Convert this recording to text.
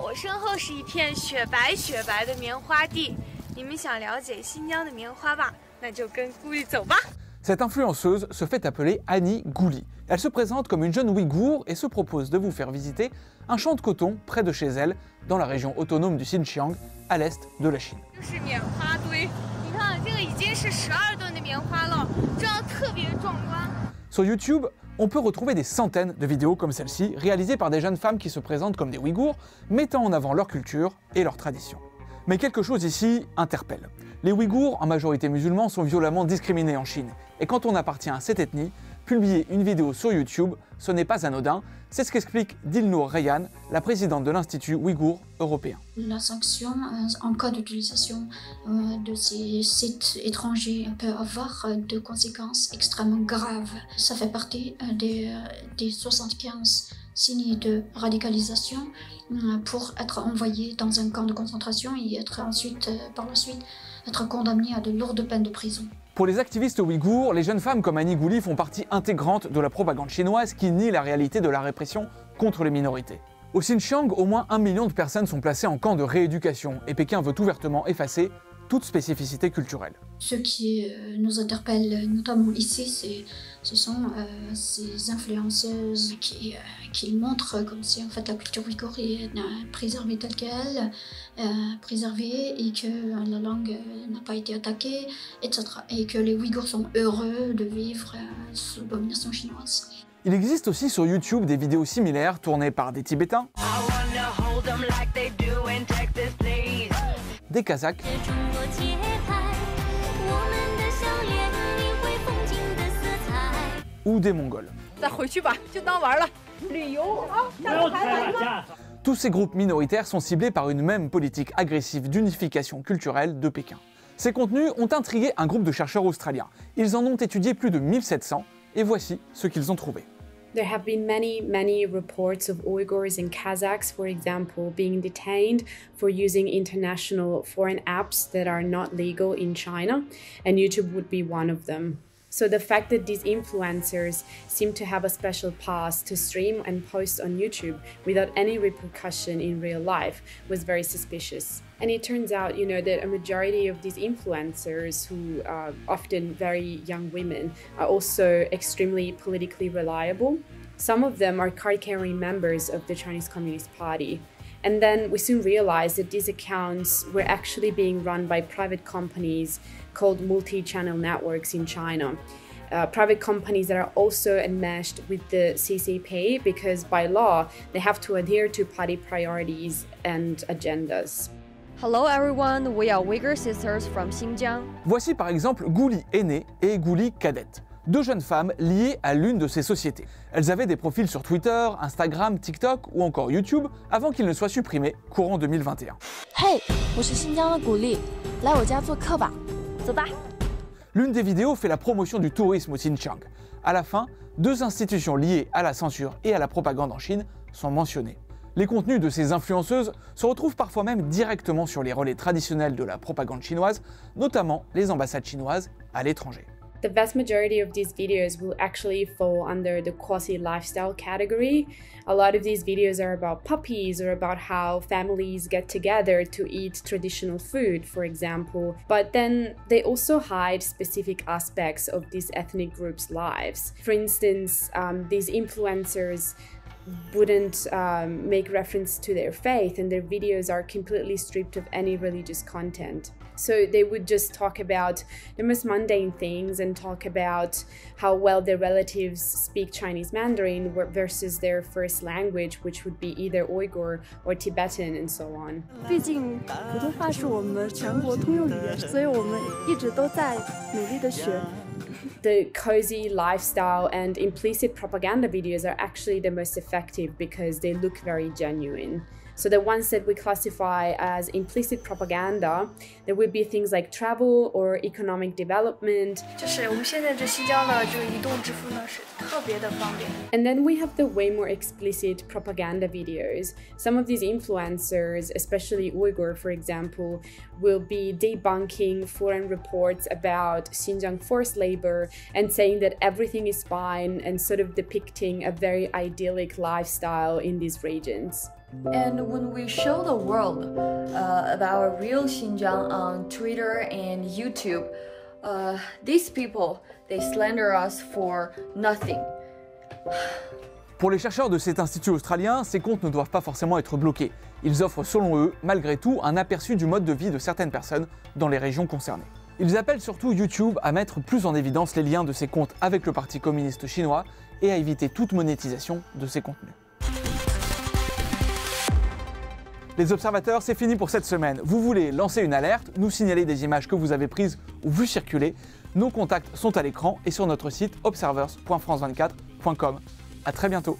我身后是一片雪白雪白的棉花地。你们想了解新疆的棉花吧？那就跟顾里走吧。Cette influenceuse se fait appeler Annie Gouli. Elle se présente comme une jeune Ouïghour et se propose de vous faire visiter un champ de coton près de chez elle, dans la région autonome du Xinjiang, à l'est de la Chine. 就是棉花堆，你看这个已经是十二吨的棉花了，这样特别壮观。 Sur YouTube, on peut retrouver des centaines de vidéos comme celle-ci, réalisées par des jeunes femmes qui se présentent comme des Ouïghours, mettant en avant leur culture et leurs traditions. Mais quelque chose ici interpelle. Les Ouïghours, en majorité musulmans, sont violemment discriminés en Chine. Et quand on appartient à cette ethnie, publier une vidéo sur YouTube, ce n'est pas anodin. C'est ce qu'explique Dilnour Rayyan, la présidente de l'Institut Ouïghour européen. La sanction euh, en cas d'utilisation euh, de ces sites étrangers peut avoir euh, des conséquences extrêmement graves. Ça fait partie des, des 75 signes de radicalisation pour être envoyé dans un camp de concentration et être ensuite, par la suite, être condamné à de lourdes peines de prison. Pour les activistes ouïghours, les jeunes femmes comme Annie Gouli font partie intégrante de la propagande chinoise qui nie la réalité de la répression contre les minorités. Au Xinjiang, au moins un million de personnes sont placées en camp de rééducation et Pékin veut ouvertement effacer toute spécificité culturelle. Ce qui euh, nous interpelle notamment ici, ce sont euh, ces influenceuses qui, euh, qui, montrent comme si en fait, la culture vigorienne est préservée telle qu'elle, euh, préservée et que la langue n'a pas été attaquée, etc. Et que les Ouïghurs sont heureux de vivre sous domination chinoise. Il existe aussi sur YouTube des vidéos similaires tournées par des Tibétains des Kazakhs. ou des Mongols. Tous ces groupes minoritaires sont ciblés par une même politique agressive d'unification culturelle de Pékin. Ces contenus ont intrigué un groupe de chercheurs australiens. Ils en ont étudié plus de 1700 et voici ce qu'ils ont trouvé. There have been many, many reports of Uyghurs and Kazakhs, for example, being detained for using international foreign apps that are not legal in China, and YouTube would be one of them. So the fact that these influencers seem to have a special pass to stream and post on YouTube without any repercussion in real life was very suspicious. And it turns out, you know, that a majority of these influencers, who are often very young women, are also extremely politically reliable. Some of them are card carrying members of the Chinese Communist Party. And then we soon realized that these accounts were actually being run by private companies called multi channel networks in China. Uh, private companies that are also enmeshed with the CCP because by law they have to adhere to party priorities and agendas. Hello everyone, we are Uyghur sisters from Xinjiang. Voici par exemple Gouli aînée et Gouli cadette, deux jeunes femmes liées à l'une de ces sociétés. Elles avaient des profils sur Twitter, Instagram, TikTok ou encore YouTube avant qu'ils ne soient supprimés courant 2021. Hey, L'une des vidéos fait la promotion du tourisme au Xinjiang. À la fin, deux institutions liées à la censure et à la propagande en Chine sont mentionnées. Les contenus de ces influenceuses se retrouvent parfois même directement sur les relais traditionnels de la propagande chinoise, notamment les ambassades chinoises à l'étranger. The vast majority of these videos will actually fall under the quasi lifestyle category. A lot of these videos are about puppies or about how families get together to eat traditional food, for example. But then they also hide specific aspects of these ethnic groups' lives. For instance, um, these influencers wouldn't um, make reference to their faith, and their videos are completely stripped of any religious content. So they would just talk about the most mundane things and talk about how well their relatives speak Chinese Mandarin versus their first language, which would be either Uyghur or Tibetan, and so on. 毕竟普通话是我们全国通用语言，所以我们一直都在努力的学。 The cozy lifestyle and implicit propaganda videos are actually the most effective because they look very genuine. So the ones that we classify as implicit propaganda, there would be things like travel or economic development. And then we have the way more explicit propaganda videos. Some of these influencers, especially Uyghur for example, will be debunking foreign reports about Xinjiang forced labor and saying that everything is fine and sort of depicting a very idyllic lifestyle in these regions. And when we show the world uh, about real Xinjiang on Twitter and YouTube, uh, these people they slander us for nothing. Pour les chercheurs de cet institut australien, ces comptes ne doivent pas forcément être bloqués. Ils offrent selon eux, malgré tout, un aperçu du mode de vie de certaines personnes dans les régions concernées. Ils appellent surtout YouTube à mettre plus en évidence les liens de ces comptes avec le Parti communiste chinois et à éviter toute monétisation de ces contenus. Les observateurs, c'est fini pour cette semaine. Vous voulez lancer une alerte, nous signaler des images que vous avez prises ou vues circuler Nos contacts sont à l'écran et sur notre site observers.france24.com. A très bientôt